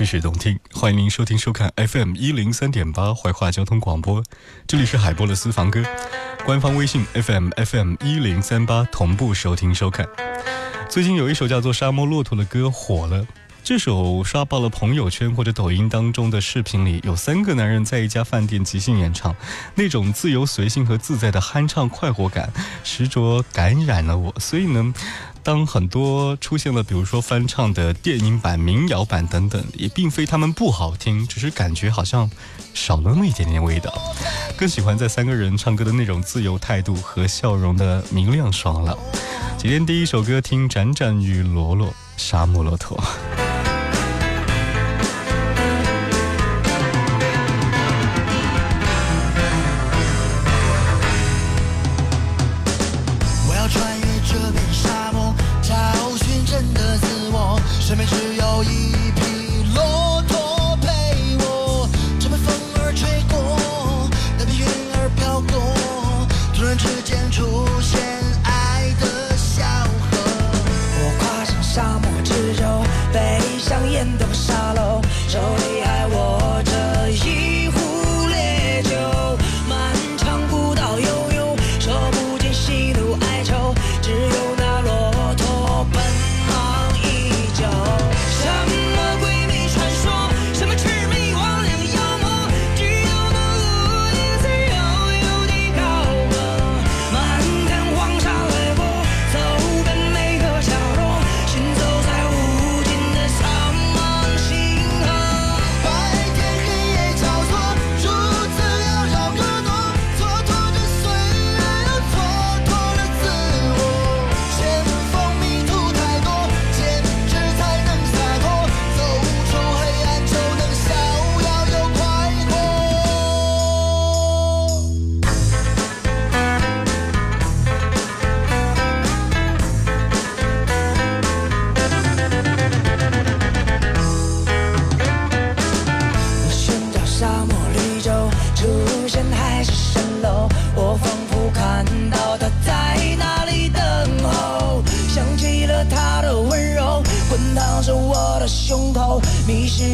冰雪动听，欢迎您收听收看 FM 一零三点八怀化交通广播，这里是海波的私房歌，官方微信 FMFM 一零三八同步收听收看。最近有一首叫做《沙漠骆驼》的歌火了。这首刷爆了朋友圈或者抖音当中的视频里，有三个男人在一家饭店即兴演唱，那种自由随性和自在的酣畅快活感，实着感染了我。所以呢，当很多出现了，比如说翻唱的电影版、民谣版等等，也并非他们不好听，只是感觉好像少了那么一点点味道。更喜欢在三个人唱歌的那种自由态度和笑容的明亮爽朗。今天第一首歌听《展展与罗罗》。沙漠骆驼。我要穿越这片沙漠，找寻真的自我。身边只有一。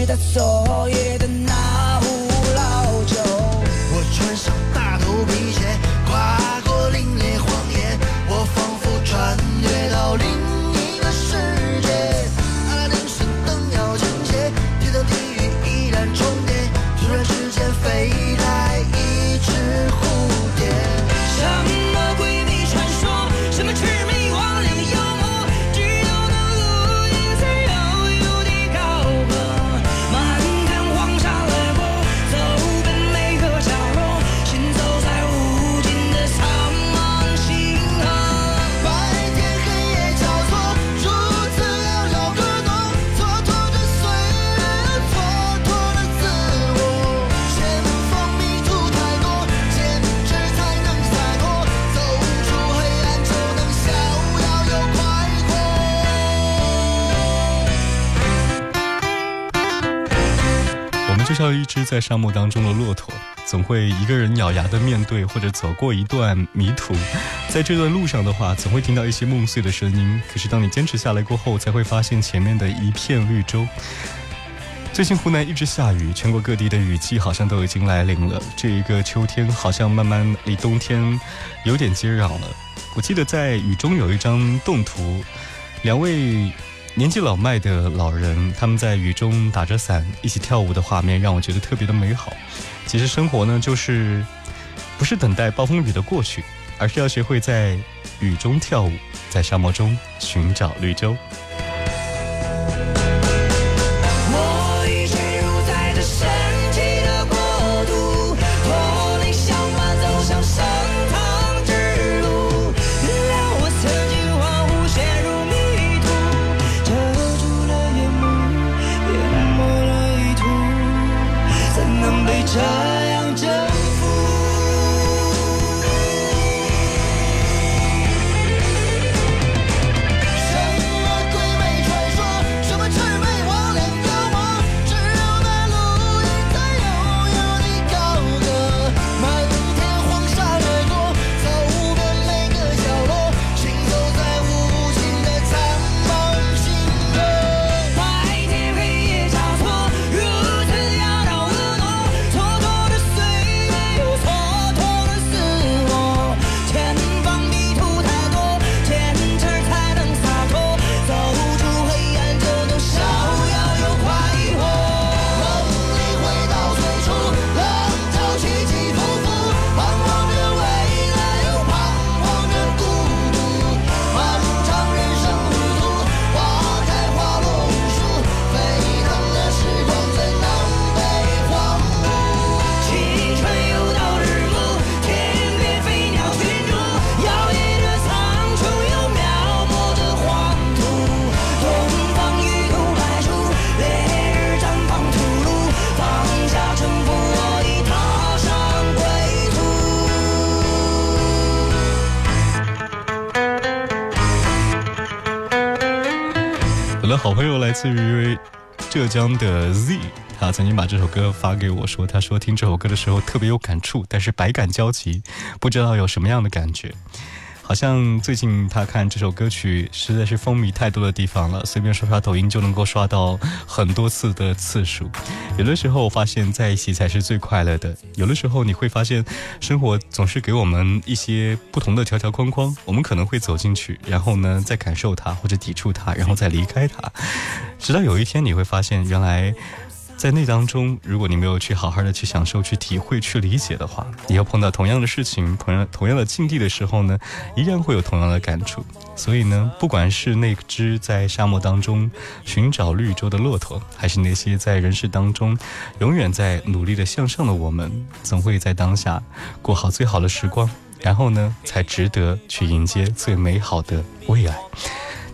that's all, yeah. That's 在沙漠当中的骆驼，总会一个人咬牙的面对，或者走过一段迷途。在这段路上的话，总会听到一些梦碎的声音。可是当你坚持下来过后，才会发现前面的一片绿洲。最近湖南一直下雨，全国各地的雨季好像都已经来临了。这一个秋天好像慢慢离冬天有点接壤了。我记得在雨中有一张动图，两位。年纪老迈的老人，他们在雨中打着伞一起跳舞的画面，让我觉得特别的美好。其实生活呢，就是不是等待暴风雨的过去，而是要学会在雨中跳舞，在沙漠中寻找绿洲。是浙江的 Z，他曾经把这首歌发给我，说他说听这首歌的时候特别有感触，但是百感交集，不知道有什么样的感觉。好像最近他看这首歌曲实在是风靡太多的地方了，随便刷刷抖音就能够刷到很多次的次数。有的时候发现在一起才是最快乐的，有的时候你会发现生活总是给我们一些不同的条条框框，我们可能会走进去，然后呢再感受它或者抵触它，然后再离开它，直到有一天你会发现原来。在那当中，如果你没有去好好的去享受、去体会、去理解的话，以后碰到同样的事情、同样同样的境地的时候呢，依然会有同样的感触。所以呢，不管是那只在沙漠当中寻找绿洲的骆驼，还是那些在人世当中永远在努力的向上的我们，总会在当下过好最好的时光，然后呢，才值得去迎接最美好的未来。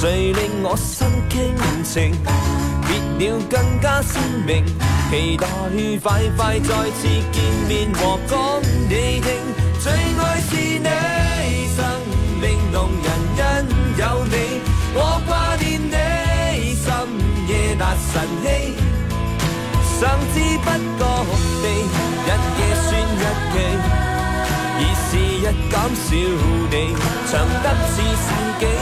谁令我心倾情，别了更加鲜明，期待快快再次见面和讲你听。最爱是你，生命动人因有你，我挂念你，深夜达晨曦，甚至不觉地日夜算日期，而时日减少你，长得似世纪。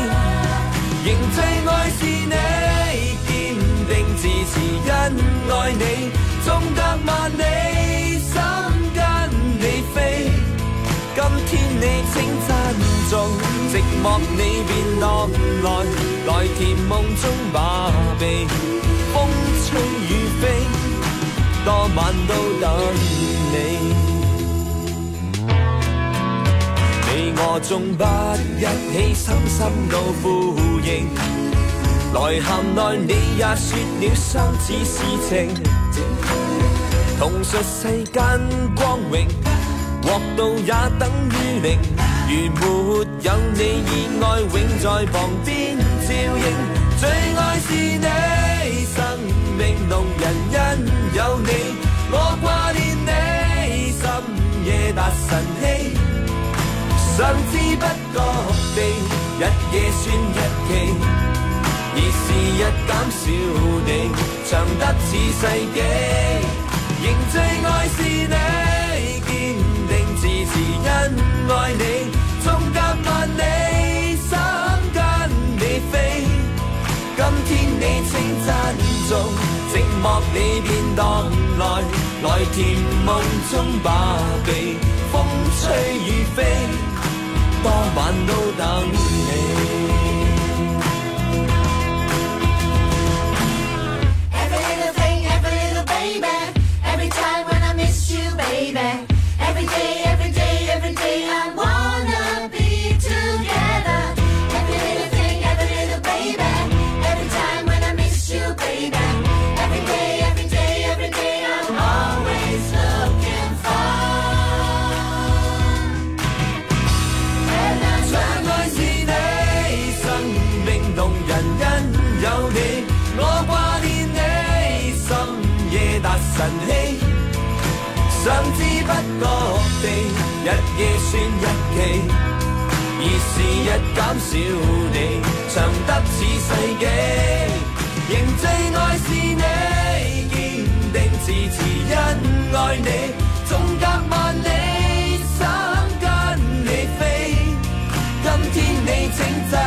是因爱你，纵隔万里，心跟你飞。今天你请珍重，寂寞，你便落来，来甜梦中麻痹。风吹雨飞，多晚都等你。你我纵不一起，心心都呼应。来含泪，你也说了相似事情，同属世间光荣，获到也等于零。如没有你，爱永在旁边照应。最爱是你，生命动人因有你，我挂念你，深夜达晨曦，神知不觉地日夜算日期。已是日短少地，长得似世纪。仍最爱是你，坚定自持因爱你。纵隔万里，心跟你飞。今天你请珍重，寂寞你便荡来，来甜梦中把臂。风吹雨飞，当晚都等你。every chẳng nói gì đấy, sân bình động nhân nhân dấu đi. Ngõ qua đi đấy, sân về đặt 不知不觉地，日夜算日期，而时日减少，你长得似世纪，仍最爱是你，坚定自持，因爱你，纵隔万里心跟你飞。今天你请珍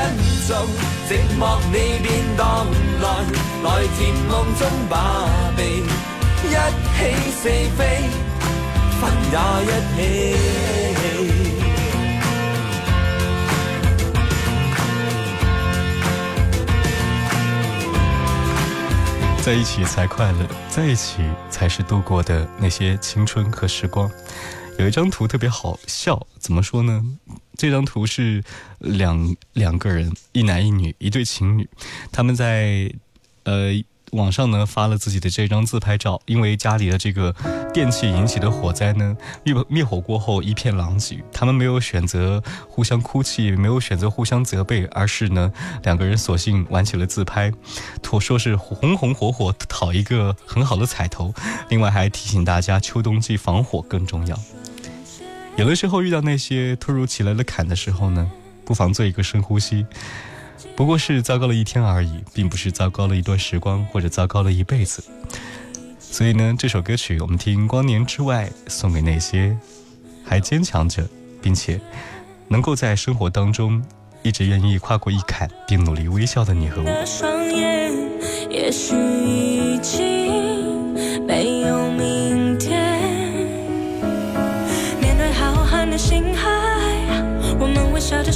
重，寂寞你便荡来，来甜梦中把臂，一起死飞。在一起才快乐，在一起才是度过的那些青春和时光。有一张图特别好笑，怎么说呢？这张图是两两个人，一男一女，一对情侣，他们在呃。网上呢发了自己的这张自拍照，因为家里的这个电器引起的火灾呢，灭灭火过后一片狼藉。他们没有选择互相哭泣，没有选择互相责备，而是呢两个人索性玩起了自拍，说说是红红火火讨一个很好的彩头。另外还提醒大家，秋冬季防火更重要。有的时候遇到那些突如其来的坎的时候呢，不妨做一个深呼吸。不过是糟糕了一天而已，并不是糟糕了一段时光，或者糟糕了一辈子。所以呢，这首歌曲我们听《光年之外》，送给那些还坚强着，并且能够在生活当中一直愿意跨过一坎并努力微笑的你和我。面对浩瀚的星海，我们微笑着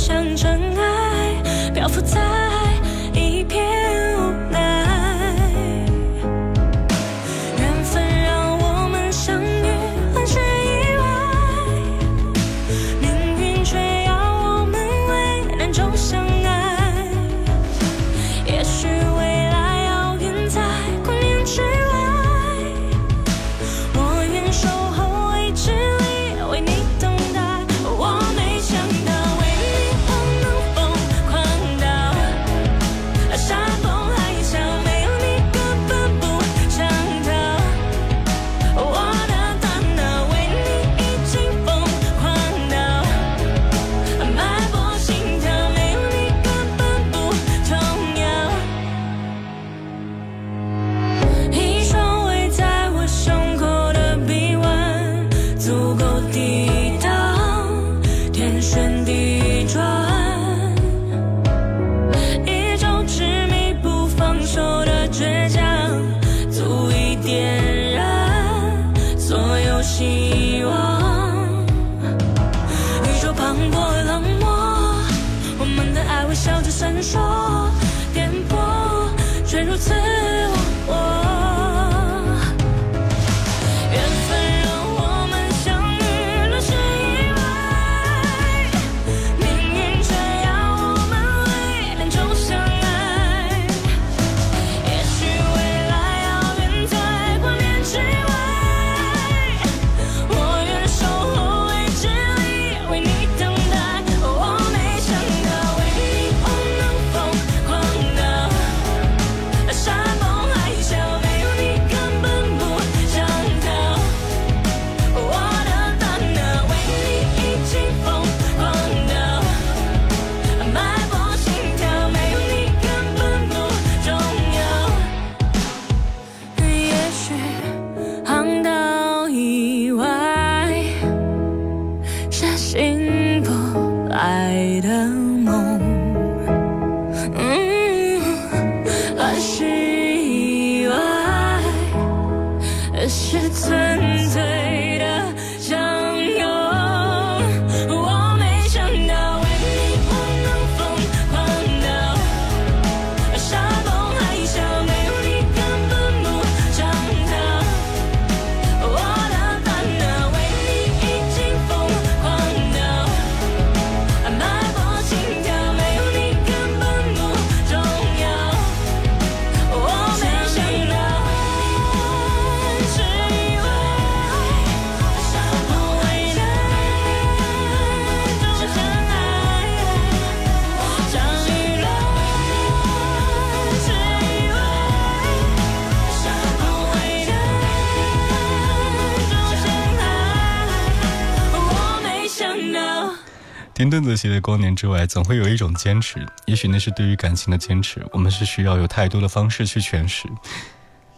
在东则西的光年之外，总会有一种坚持。也许那是对于感情的坚持，我们是需要有太多的方式去诠释；，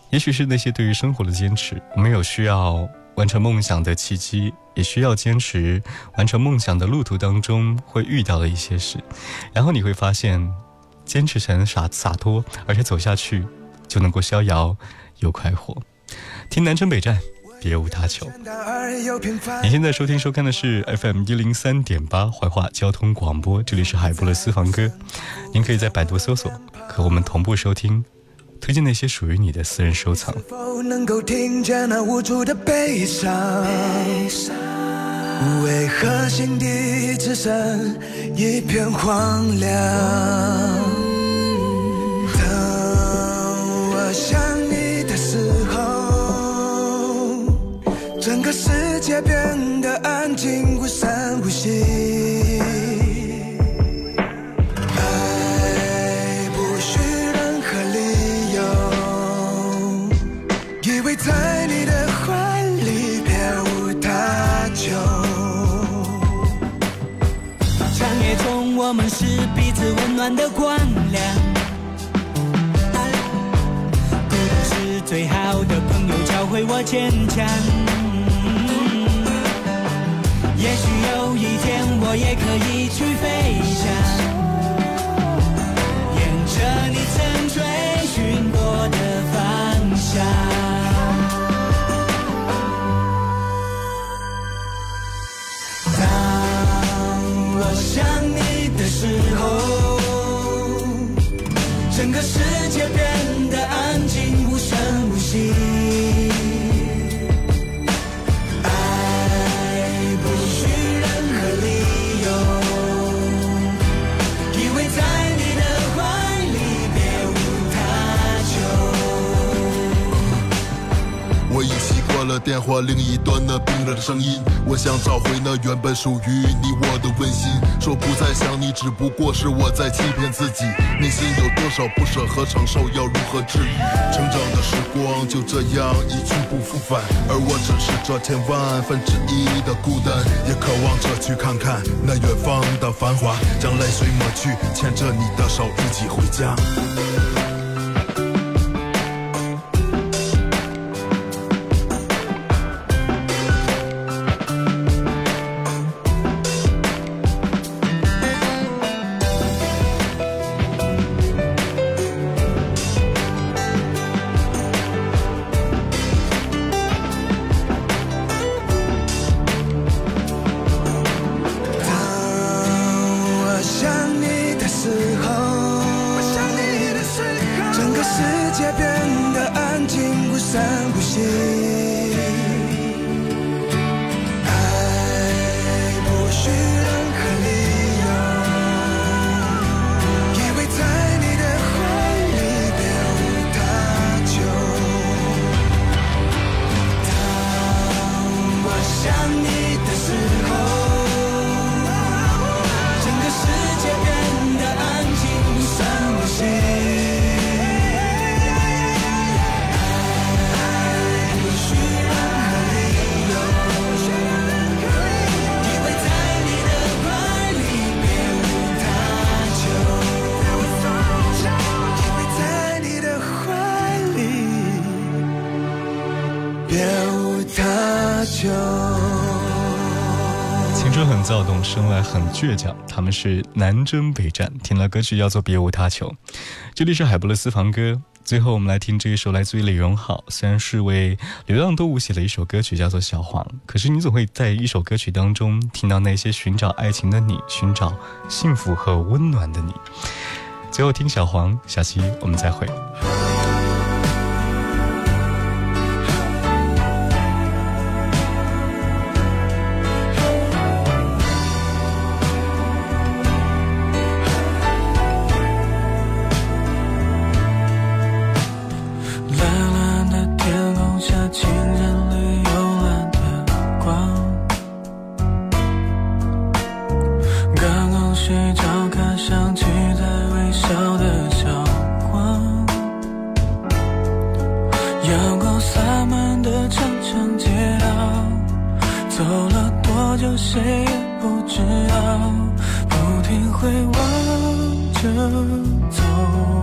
也许是那些对于生活的坚持，我们有需要完成梦想的契机，也需要坚持完成梦想的路途当中会遇到的一些事。然后你会发现，坚持成洒洒脱，而且走下去就能够逍遥又快活。听《南征北战》。别无他求。你现在收听收看的是 FM 一零三点八怀化交通广播，这里是海波的私房歌，您可以在百度搜索和我们同步收听，推荐那些属于你的私人收藏。否能够听见那无助的悲伤？为何心底只剩一片荒凉？这个世界变得安静，无声无息。爱不需任何理由，依偎在你的怀里，别无他求。长夜中，我们是彼此温暖的光亮。孤独是最好的朋友，教会我坚强。也许有一天，我也可以去飞翔，沿着你曾追寻过的方向。当我想你的时候。电话另一端那冰冷的声音，我想找回那原本属于你我的温馨。说不再想你，只不过是我在欺骗自己。内心有多少不舍和承受，要如何治愈？成长的时光就这样一去不复返，而我只是这千万分之一的孤单，也渴望着去看看那远方的繁华，将泪水抹去，牵着你的手一起回家。倔强，他们是南征北战。听了歌曲叫做《别无他求》，这里是海波的私房歌。最后，我们来听这一首来自于李荣浩，虽然是为流浪动物写的一首歌曲，叫做《小黄》。可是你总会在一首歌曲当中听到那些寻找爱情的你，寻找幸福和温暖的你。最后听《小黄》，下期我们再会。谁也不知道，不停回望着走。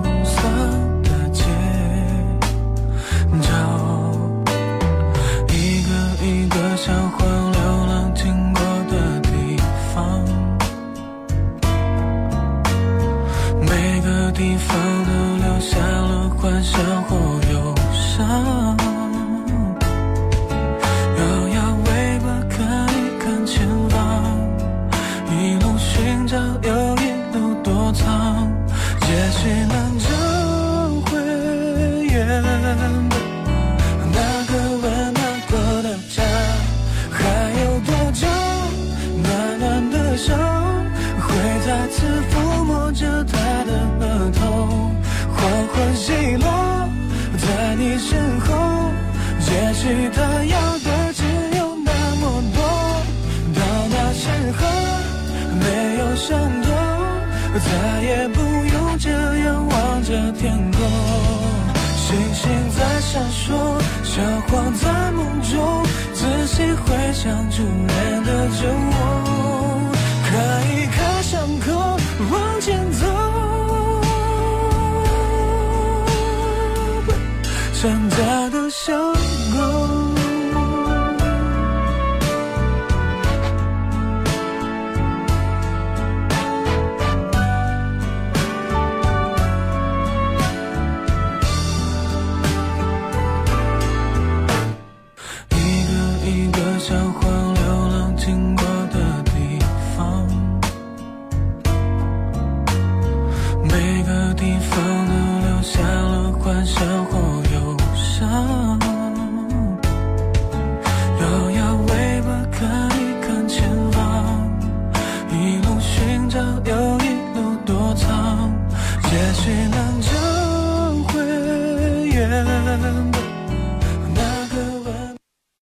他要的只有那么多。到那时候，没有伤痛，再也不用这样望着天空，星星在闪烁，小黄在梦中，仔细回想初恋的酒窝，看一开伤口，往前走，想在的笑。